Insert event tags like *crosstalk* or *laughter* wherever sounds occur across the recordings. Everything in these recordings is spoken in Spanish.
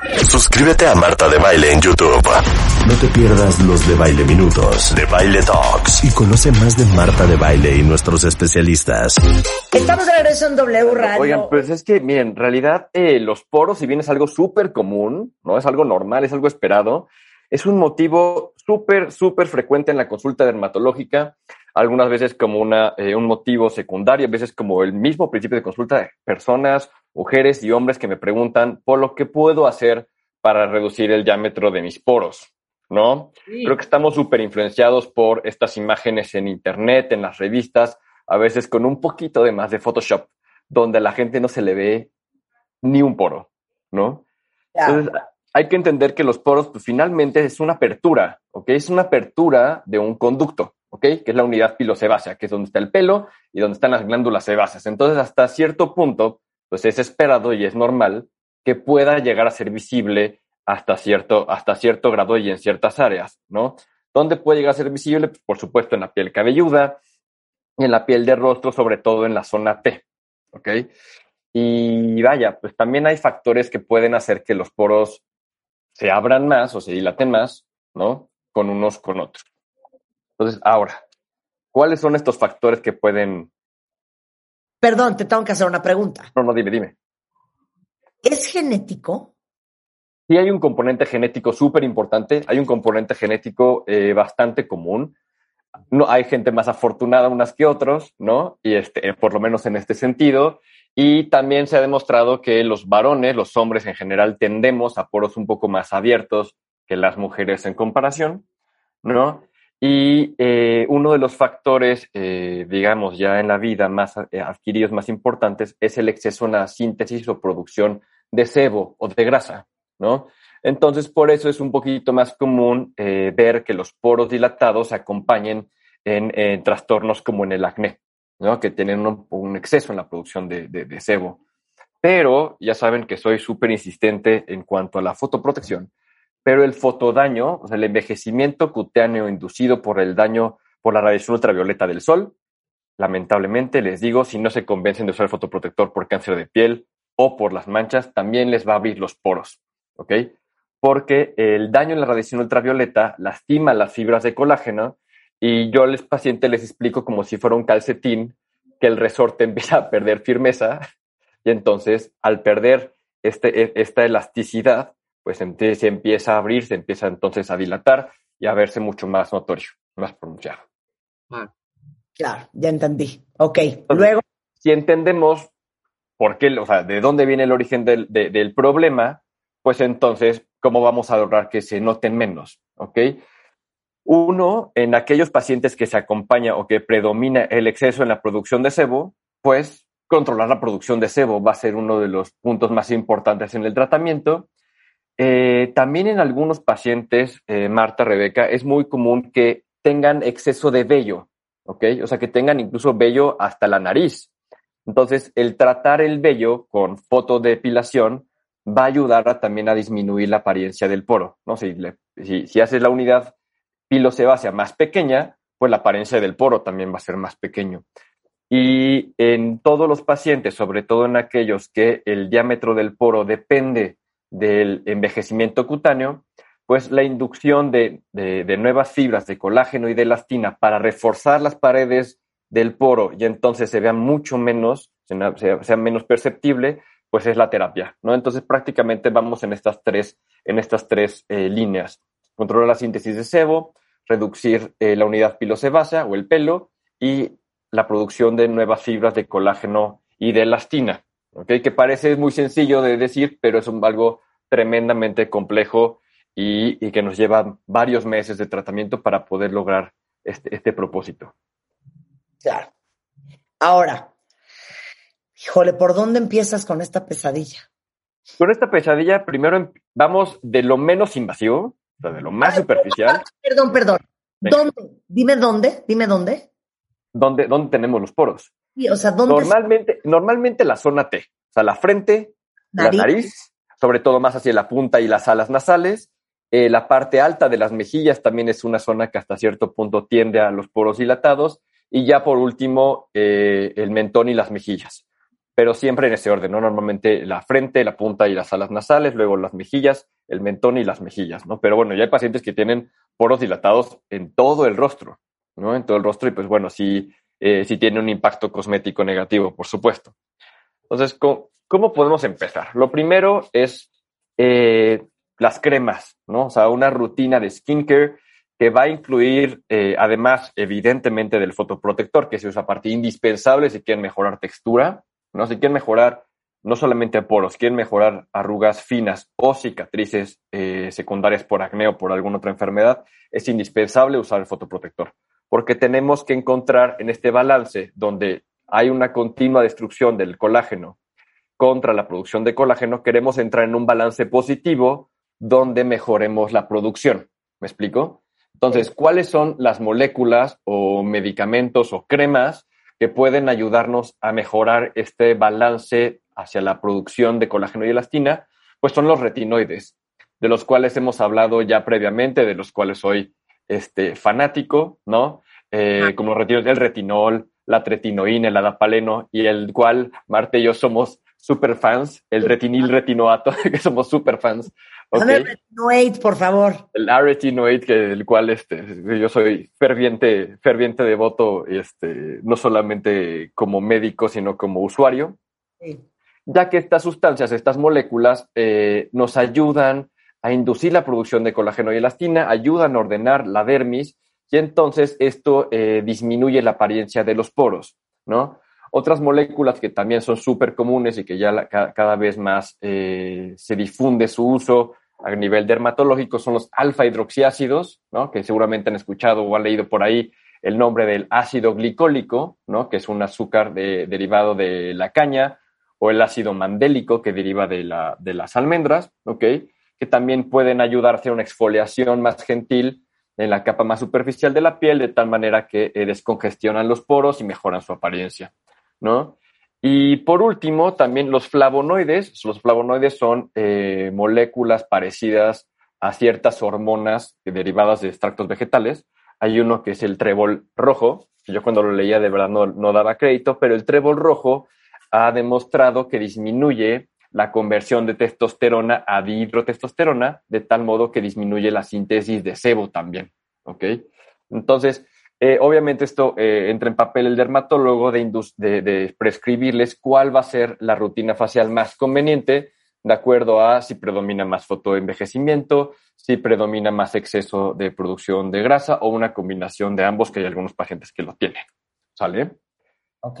Suscríbete a Marta de Baile en YouTube. No te pierdas los de Baile Minutos, de Baile Talks y conoce más de Marta de Baile y nuestros especialistas. Estamos de regreso en W Radio. Oigan, pues es que, miren, en realidad eh, los poros, si bien es algo súper común, ¿no? Es algo normal, es algo esperado, es un motivo súper, súper frecuente en la consulta dermatológica, algunas veces como una, eh, un motivo secundario, a veces como el mismo principio de consulta de personas, mujeres y hombres que me preguntan por lo que puedo hacer para reducir el diámetro de mis poros, ¿no? Creo que estamos súper influenciados por estas imágenes en internet, en las revistas, a veces con un poquito de más de Photoshop, donde a la gente no se le ve ni un poro, ¿no? Entonces, hay que entender que los poros, pues finalmente es una apertura, ¿ok? Es una apertura de un conducto, ¿ok? Que es la unidad pilosebácea, que es donde está el pelo y donde están las glándulas sebáceas. Entonces, hasta cierto punto, pues es esperado y es normal que pueda llegar a ser visible hasta cierto, hasta cierto grado y en ciertas áreas, ¿no? ¿Dónde puede llegar a ser visible? Pues, por supuesto, en la piel cabelluda, en la piel de rostro, sobre todo en la zona T, ¿ok? Y vaya, pues también hay factores que pueden hacer que los poros se abran más o se dilaten más, ¿no? Con unos con otros. Entonces, ahora, ¿cuáles son estos factores que pueden... Perdón, te tengo que hacer una pregunta. No, no, dime, dime. ¿Es genético? Sí hay un componente genético súper importante, hay un componente genético eh, bastante común. No, hay gente más afortunada unas que otros, ¿no? Y este, por lo menos en este sentido. Y también se ha demostrado que los varones, los hombres en general, tendemos a poros un poco más abiertos que las mujeres en comparación, ¿no? Y eh, uno de los factores, eh, digamos, ya en la vida más eh, adquiridos, más importantes, es el exceso en la síntesis o producción de sebo o de grasa, ¿no? Entonces, por eso es un poquito más común ver que los poros dilatados acompañen en trastornos como en el acné, ¿no? que tienen un, exceso en la producción de, de, sebo. Pero ya saben que soy súper insistente en cuanto a la fotoprotección. Pero el fotodaño, o sea, el envejecimiento cutáneo inducido por el daño por la radiación ultravioleta del sol, lamentablemente les digo, si no se convencen de usar el fotoprotector por cáncer de piel o por las manchas, también les va a abrir los poros, ¿ok? Porque el daño en la radiación ultravioleta lastima las fibras de colágeno y yo a los pacientes les explico como si fuera un calcetín que el resorte *laughs* empieza a perder firmeza y entonces al perder este, e, esta elasticidad, pues se empieza a abrir, se empieza entonces a dilatar y a verse mucho más notorio, más pronunciado. Ah, claro, ya entendí. Ok, luego. Si entendemos por qué, o sea, de dónde viene el origen del, del problema, pues entonces, ¿cómo vamos a lograr que se noten menos? ¿Ok? Uno, en aquellos pacientes que se acompaña o que predomina el exceso en la producción de sebo, pues controlar la producción de sebo va a ser uno de los puntos más importantes en el tratamiento. Eh, también en algunos pacientes, eh, Marta, Rebeca, es muy común que tengan exceso de vello, ¿ok? O sea, que tengan incluso vello hasta la nariz. Entonces, el tratar el vello con fotodepilación va a ayudar también a disminuir la apariencia del poro, ¿no? Si, si, si haces la unidad pilosebácea más pequeña, pues la apariencia del poro también va a ser más pequeño. Y en todos los pacientes, sobre todo en aquellos que el diámetro del poro depende del envejecimiento cutáneo, pues la inducción de, nuevas fibras de colágeno y de elastina para reforzar las paredes del poro y entonces se vean mucho menos, sea, menos perceptible, pues es la terapia, ¿no? Entonces prácticamente vamos en estas tres, en estas tres eh, líneas controlar la síntesis de sebo, reducir eh, la unidad pilosebácea o el pelo y la producción de nuevas fibras de colágeno y de elastina, ¿okay? que parece muy sencillo de decir, pero es algo tremendamente complejo y, que nos lleva varios meses de tratamiento para poder lograr este, este propósito. Claro. Ahora, híjole, ¿por dónde empiezas con esta pesadilla? Con esta pesadilla, primero em, vamos de lo menos invasivo, o sea, de lo más superficial. Perdón, perdón. ¿Dónde? Dime dónde, dime dónde. ¿Dónde, dónde tenemos los poros? Sí, o sea, ¿dónde? Normalmente, normalmente la zona T, o sea, la frente, la nariz, sobre todo más hacia la punta y las alas nasales. Eh, la parte alta de las mejillas también es una zona que hasta cierto punto tiende a los poros dilatados. Y ya por último, eh, el mentón y las mejillas. Pero siempre en ese orden, ¿no? Normalmente la frente, la punta y las alas nasales, luego las mejillas, el mentón y las mejillas, ¿no? Pero bueno, ya hay pacientes que tienen poros dilatados en todo el rostro, ¿no? En todo el rostro y pues bueno, sí, eh, sí tiene un impacto cosmético negativo, por supuesto. Entonces, ¿cómo, podemos empezar? Lo primero es eh, las cremas, ¿no? O sea, una rutina de skincare que va a incluir, eh, además, evidentemente, del fotoprotector, que se usa parte indispensable si quieren mejorar textura, ¿no? Si quieren mejorar no solamente poros, quieren mejorar arrugas finas o cicatrices eh, secundarias por acné o por alguna otra enfermedad, es indispensable usar el fotoprotector, porque tenemos que encontrar en este balance donde hay una continua destrucción del colágeno contra la producción de colágeno, queremos entrar en un balance positivo donde mejoremos la producción. ¿Me explico? Entonces, ¿cuáles son las moléculas o medicamentos o cremas que pueden ayudarnos a mejorar este balance hacia la producción de colágeno y elastina? Pues son los retinoides, de los cuales hemos hablado ya previamente, de los cuales soy este, fanático, ¿no? Eh, como el retinol, la tretinoína, el adapaleno, y el cual Marte y yo somos super fans, el retinil retinoato, *laughs* que somos super fans. Okay. retinoate, por favor. El retinoate, que el cual este, yo soy ferviente, ferviente devoto, este, no solamente como médico, sino como usuario. Ya que estas sustancias, estas moléculas, eh, nos ayudan a inducir la producción de colágeno y elastina, ayudan a ordenar la dermis y entonces esto eh, disminuye la apariencia de los poros, ¿no? Otras moléculas que también son súper comunes y que ya cada vez más eh, se difunde su uso a nivel dermatológico son los alfa hidroxiácidos, ¿no? que seguramente han escuchado o han leído por ahí el nombre del ácido glicólico, ¿no? que es un azúcar derivado de la caña, o el ácido mandélico que deriva de, la, de las almendras, ¿okay? que también pueden ayudar a hacer una exfoliación más gentil en la capa más superficial de la piel, de tal manera que eh, descongestionan los poros y mejoran su apariencia, ¿no? Y por último, también los flavonoides. Los flavonoides son eh, moléculas parecidas a ciertas hormonas derivadas de extractos vegetales. Hay uno que es el trébol rojo, que yo cuando lo leía de verdad no, no daba crédito, pero el trébol rojo ha demostrado que disminuye la conversión de testosterona a dihidrotestosterona, de tal modo que disminuye la síntesis de sebo también. Entonces, eh, obviamente esto eh, entra en papel el dermatólogo de, de, prescribirles cuál va a ser la rutina facial más conveniente de acuerdo a si predomina más fotoenvejecimiento, si predomina más exceso de producción de grasa o una combinación de ambos, que hay algunos pacientes que lo tienen. ¿Sale? Ok.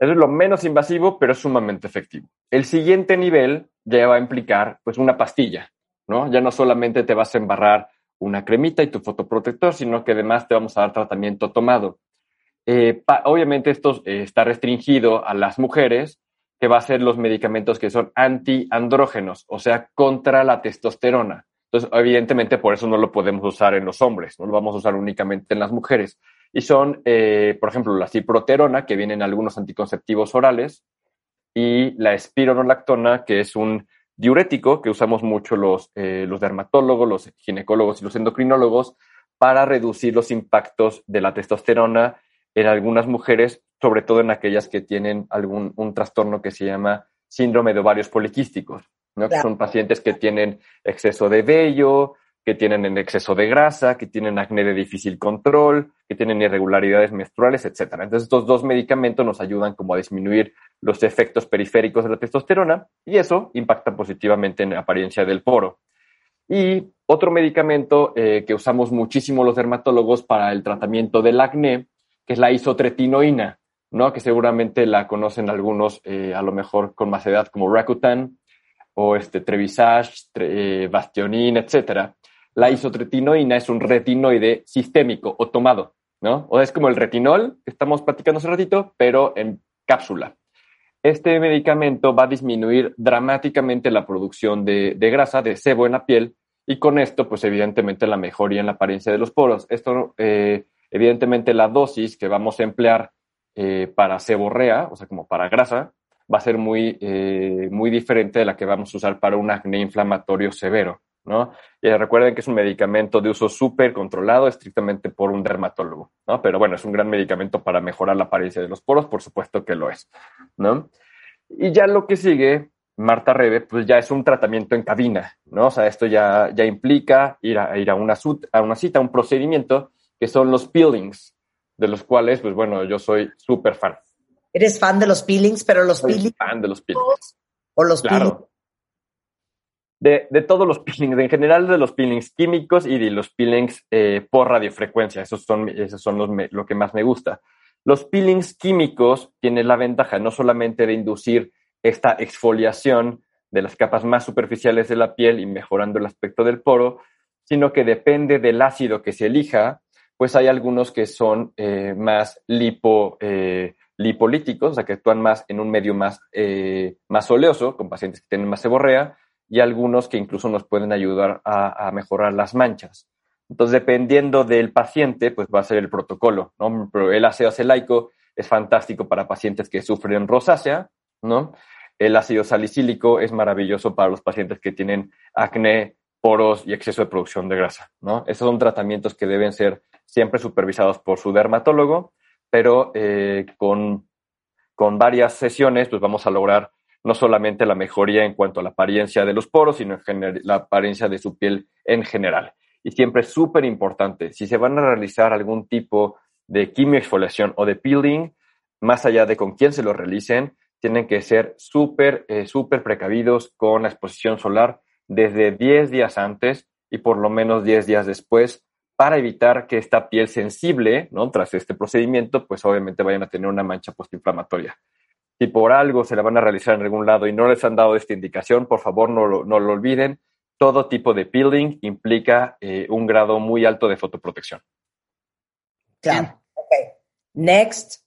Eso es lo menos invasivo, pero es sumamente efectivo. El siguiente nivel ya va a implicar pues una pastilla, ¿no? Ya no solamente te vas a embarrar una cremita y tu fotoprotector, sino que además te vamos a dar tratamiento tomado. Eh, obviamente esto eh, está restringido a las mujeres, que va a ser los medicamentos que son antiandrógenos, o sea, contra la testosterona. Entonces, evidentemente, por eso no lo podemos usar en los hombres, no lo vamos a usar únicamente en las mujeres y son, eh, por ejemplo, la ciproterona, que viene en algunos anticonceptivos orales, y la espironolactona, que es un diurético que usamos mucho los, eh, los dermatólogos, los ginecólogos y los endocrinólogos para reducir los impactos de la testosterona en algunas mujeres, sobre todo en aquellas que tienen algún un trastorno que se llama síndrome de ovarios poliquísticos, ¿no? que son pacientes que tienen exceso de vello, que tienen en exceso de grasa, que tienen acné de difícil control, que tienen irregularidades menstruales, etc. Entonces, estos dos medicamentos nos ayudan como a disminuir los efectos periféricos de la testosterona y eso impacta positivamente en la apariencia del poro. Y otro medicamento eh, que usamos muchísimo los dermatólogos para el tratamiento del acné, que es la isotretinoína, ¿no? que seguramente la conocen algunos eh, a lo mejor con más edad como Rakutan o este Trevisage, eh, Bastionin, etcétera la isotretinoína es un retinoide sistémico o tomado, ¿no? O es como el retinol que estamos platicando hace ratito, pero en cápsula. este medicamento va a disminuir dramáticamente la producción de, grasa, de sebo en la piel, y con esto, pues evidentemente la mejoría en la apariencia de los poros. Esto, eh, evidentemente, la dosis que vamos a emplear eh, para seborrea, o sea, como para grasa, va a ser muy, eh, muy diferente de la que vamos a usar para un acné inflamatorio severo. ¿No? Y recuerden que es un medicamento de uso súper controlado, estrictamente por un dermatólogo, ¿no? Pero bueno, es un gran medicamento para mejorar la apariencia de los poros, por supuesto que lo es, ¿no? Y ya lo que sigue, Marta Rebe, pues ya es un tratamiento en cabina, ¿no? O sea, esto ya, ya implica ir a, ir a una, a una cita, un procedimiento, que son los peelings, de los cuales, pues bueno, yo soy súper fan. Eres fan de los peelings, pero los soy peelings. fan de los peelings. O los claro de, de, todos los peelings, en general de los peelings químicos y de los peelings eh, por radiofrecuencia. Esos son, esos son lo que más me gusta. Los peelings químicos tienen la ventaja no solamente de inducir esta exfoliación de las capas más superficiales de la piel y mejorando el aspecto del poro, sino que depende del ácido que se elija, pues hay algunos que son eh, más eh, lipolíticos, o sea, que actúan más en un medio más, más oleoso, con pacientes que tienen más seborrea, y algunos que incluso nos pueden ayudar a, mejorar las manchas. Entonces, dependiendo del paciente, pues va a ser el protocolo, ¿no? El ácido acelaico es fantástico para pacientes que sufren rosácea, ¿no? El ácido salicílico es maravilloso para los pacientes que tienen acné, poros y exceso de producción de grasa, ¿no? Esos son tratamientos que deben ser siempre supervisados por su dermatólogo, pero eh, con, con varias sesiones, pues vamos a lograr no solamente la mejoría en cuanto a la apariencia de los poros, sino la apariencia de su piel en general. Y siempre es súper importante, si se van a realizar algún tipo de quimioexfoliación o de peeling, más allá de con quién se lo realicen, tienen que ser súper, eh, súper precavidos con la exposición solar desde 10 días antes y por lo menos 10 días después para evitar que esta piel sensible, ¿no? Tras este procedimiento, pues obviamente vayan a tener una mancha postinflamatoria si por algo se la van a realizar en algún lado y no les han dado esta indicación, por favor no lo, no lo olviden. Todo tipo de peeling implica eh, un grado muy alto de fotoprotección. Claro. Ok. Next.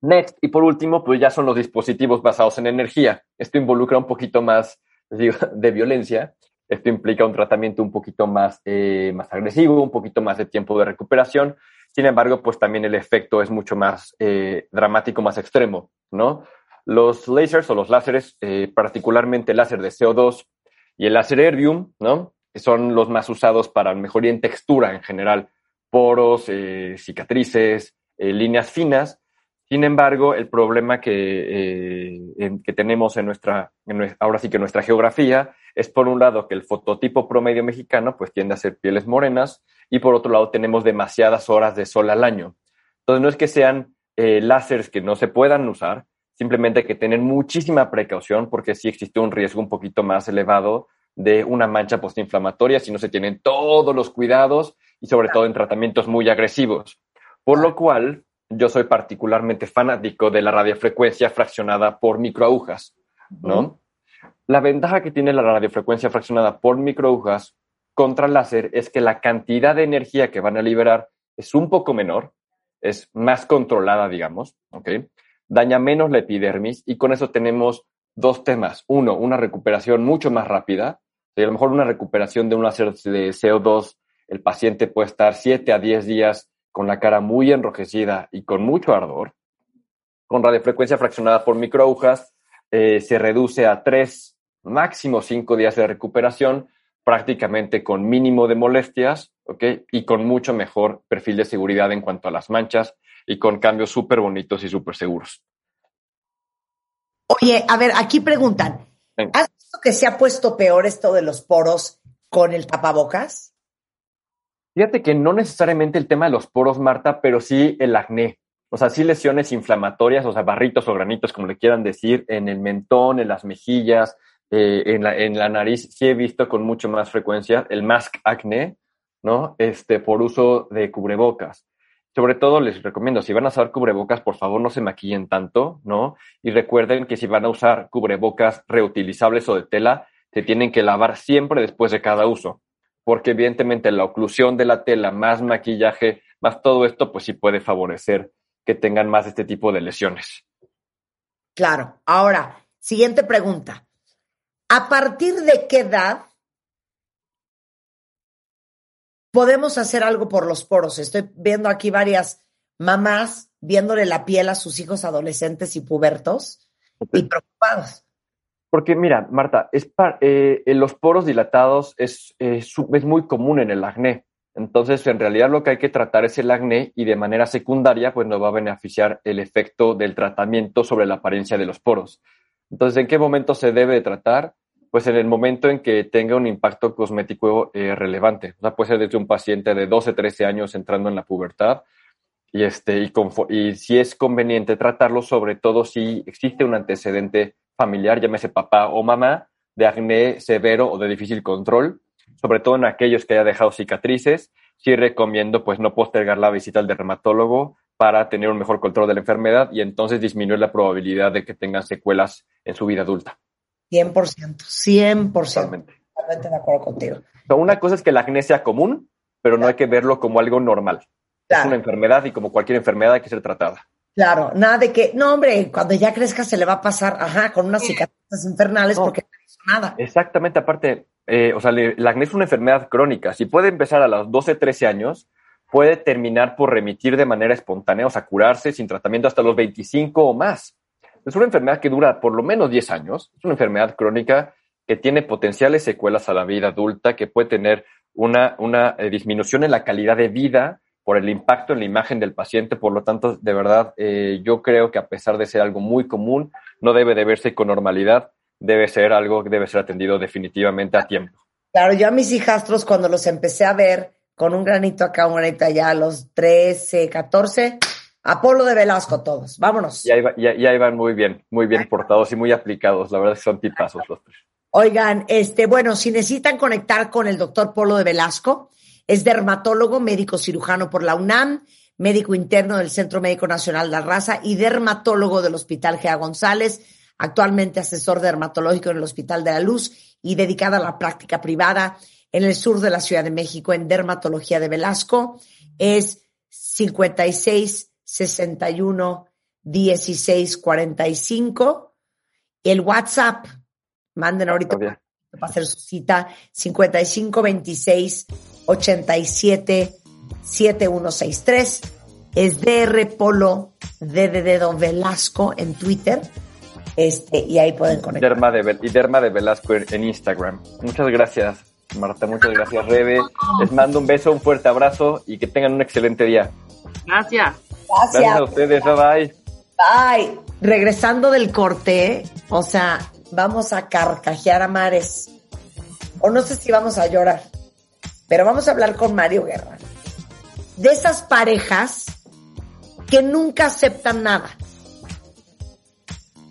Next. Y por último, pues ya son los dispositivos basados en energía. Esto involucra un poquito más *laughs* de violencia. Esto implica un tratamiento un poquito más, eh, más agresivo, un poquito más de tiempo de recuperación. Sin embargo, pues también el efecto es mucho más eh, dramático, más extremo, ¿no? Los lasers o los láseres, eh, particularmente el láser de CO2 y el láser Erbium, ¿no? Son los más usados para mejoría en textura en general, poros, eh, cicatrices, líneas finas. Sin embargo, el problema que, que tenemos en nuestra, ahora sí que nuestra geografía, es por un lado que el fototipo promedio mexicano pues tiende a ser pieles morenas y por otro lado tenemos demasiadas horas de sol al año. Entonces no es que sean eh, láseres que no se puedan usar, simplemente hay que tener muchísima precaución porque sí existe un riesgo un poquito más elevado de una mancha postinflamatoria si no se tienen todos los cuidados y sobre todo en tratamientos muy agresivos. Por lo cual, yo soy particularmente fanático de la radiofrecuencia fraccionada por microagujas, ¿no? La ventaja que tiene la radiofrecuencia fraccionada por microagujas contra el láser es que la cantidad de energía que van a liberar es un poco menor, es más controlada, digamos, ¿ok? Daña menos la epidermis y con eso tenemos dos temas. Uno, una recuperación mucho más rápida. a lo mejor una recuperación de un láser de CO2, el paciente puede estar 7 a 10 días con la cara muy enrojecida y con mucho ardor. Con radiofrecuencia fraccionada por microagujas eh, se reduce a 3, máximo 5 días de recuperación, prácticamente con mínimo de molestias, ¿ok? Y con mucho mejor perfil de seguridad en cuanto a las manchas y con cambios súper bonitos y súper seguros. Oye, a ver, aquí preguntan, ¿has visto que se ha puesto peor esto de los poros con el tapabocas? Fíjate que no necesariamente el tema de los poros, Marta, pero sí el acné. O sea, sí lesiones inflamatorias, o sea, barritos o granitos, como le quieran decir, en el mentón, en las mejillas, eh, en, la, en la nariz sí he visto con mucho más frecuencia el mask acné, ¿no? Este, por uso de cubrebocas. Sobre todo les recomiendo, si van a usar cubrebocas, por favor no se maquillen tanto, ¿no? Y recuerden que si van a usar cubrebocas reutilizables o de tela, se tienen que lavar siempre después de cada uso, porque evidentemente la oclusión de la tela, más maquillaje, más todo esto, pues sí puede favorecer que tengan más este tipo de lesiones. Claro. Ahora, siguiente pregunta. ¿A partir de qué edad podemos hacer algo por los poros? Estoy viendo aquí varias mamás viéndole la piel a sus hijos adolescentes y pubertos y preocupados. Porque mira, Marta, es eh, los poros dilatados es, es muy común en el acné. Entonces, en realidad lo que hay que tratar es el acné y de manera secundaria, pues nos va a beneficiar el efecto del tratamiento sobre la apariencia de los poros. Entonces, ¿en qué momento se debe tratar? Pues en el momento en que tenga un impacto cosmético eh, relevante. O sea, puede ser desde un paciente de 12, 13 años entrando en la pubertad y, este, y, si es conveniente tratarlo, sobre todo si existe un antecedente familiar, llámese papá o mamá, de acné severo o de difícil control, sobre todo en aquellos que haya dejado cicatrices, sí recomiendo pues no postergar la visita al dermatólogo para tener un mejor control de la enfermedad y entonces disminuir la probabilidad de que tengan secuelas en su vida adulta. 100%, 100%. Totalmente. Totalmente de acuerdo contigo. una cosa es que la acné sea común, pero no hay que verlo como algo normal. Es una enfermedad y como cualquier enfermedad hay que ser tratada. Claro, nada de que, no, hombre, cuando ya crezca se le va a pasar, ajá, con unas cicatrices infernales porque no hizo nada. Exactamente, aparte, eh, o sea, la acné es una enfermedad crónica. Si puede empezar a los 12, 13 años, puede terminar por remitir de manera espontánea, o sea, curarse sin tratamiento hasta los 25 o más. Es una enfermedad que dura por lo menos 10 años. Es una enfermedad crónica que tiene potenciales secuelas a la vida adulta, que puede tener una, una eh, disminución en la calidad de vida por el impacto en la imagen del paciente. Por lo tanto, de verdad, eh, yo creo que a pesar de ser algo muy común, no debe de verse con normalidad, debe ser algo que debe ser atendido definitivamente a tiempo. Claro, yo a mis hijastros cuando los empecé a ver con un granito acá, un granito allá, a los 13, 14, Apolo de Velasco todos, vámonos. Ya, ya, iban muy bien, muy bien portados y muy aplicados, la verdad es que son tipazos los tres. Oigan, este, bueno, si necesitan conectar con el doctor Polo de Velasco, es dermatólogo, médico cirujano por la UNAM, médico interno del Centro Médico Nacional de la Raza y dermatólogo del Hospital Gea González, actualmente asesor dermatológico en el Hospital de la Luz y dedicada a la práctica privada en el sur de la Ciudad de México en dermatología de Velasco. Es 56 61 16 45. El WhatsApp, manden ahorita para hacer su cita, 55 26 87 7163. Es DR Polo D de Dedo Velasco en Twitter. Este, y ahí pueden conectar. Derma de, y Derma de Velasco en Instagram. Muchas gracias, Marta. Muchas gracias, Rebe. Les mando un beso, un fuerte abrazo y que tengan un excelente día. Gracias. Gracias. Gracias a ustedes. Bye. Bye. Regresando del corte, o sea, vamos a carcajear a mares. O no sé si vamos a llorar. Pero vamos a hablar con Mario Guerra. De esas parejas que nunca aceptan nada.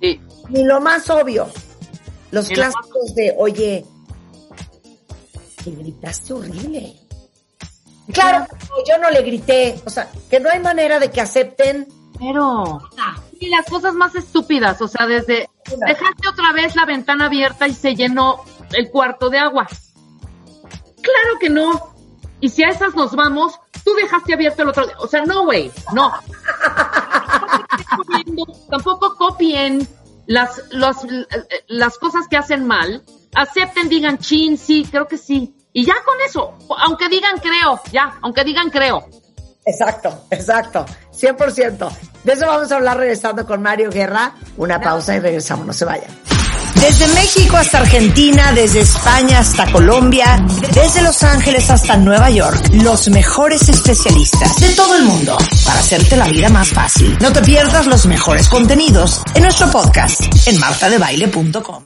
Sí. Ni lo más obvio. Los clásicos de, oye, te gritaste horrible. Claro, yo no le grité. O sea, que no hay manera de que acepten. Pero. Y las cosas más estúpidas. O sea, desde. Dejaste otra vez la ventana abierta y se llenó el cuarto de agua. Claro que no. Y si a esas nos vamos, tú dejaste abierto el otro. O sea, no, güey, no. *laughs* Tampoco copien las, las cosas que hacen mal. Acepten, digan chin, sí, creo que sí. Y ya con eso, aunque digan creo, ya, aunque digan creo. Exacto, exacto, 100%. De eso vamos a hablar regresando con Mario Guerra. Una pausa y regresamos, no se vayan. Desde México hasta Argentina, desde España hasta Colombia, desde Los Ángeles hasta Nueva York, los mejores especialistas de todo el mundo para hacerte la vida más fácil. No te pierdas los mejores contenidos en nuestro podcast en martadebaile.com.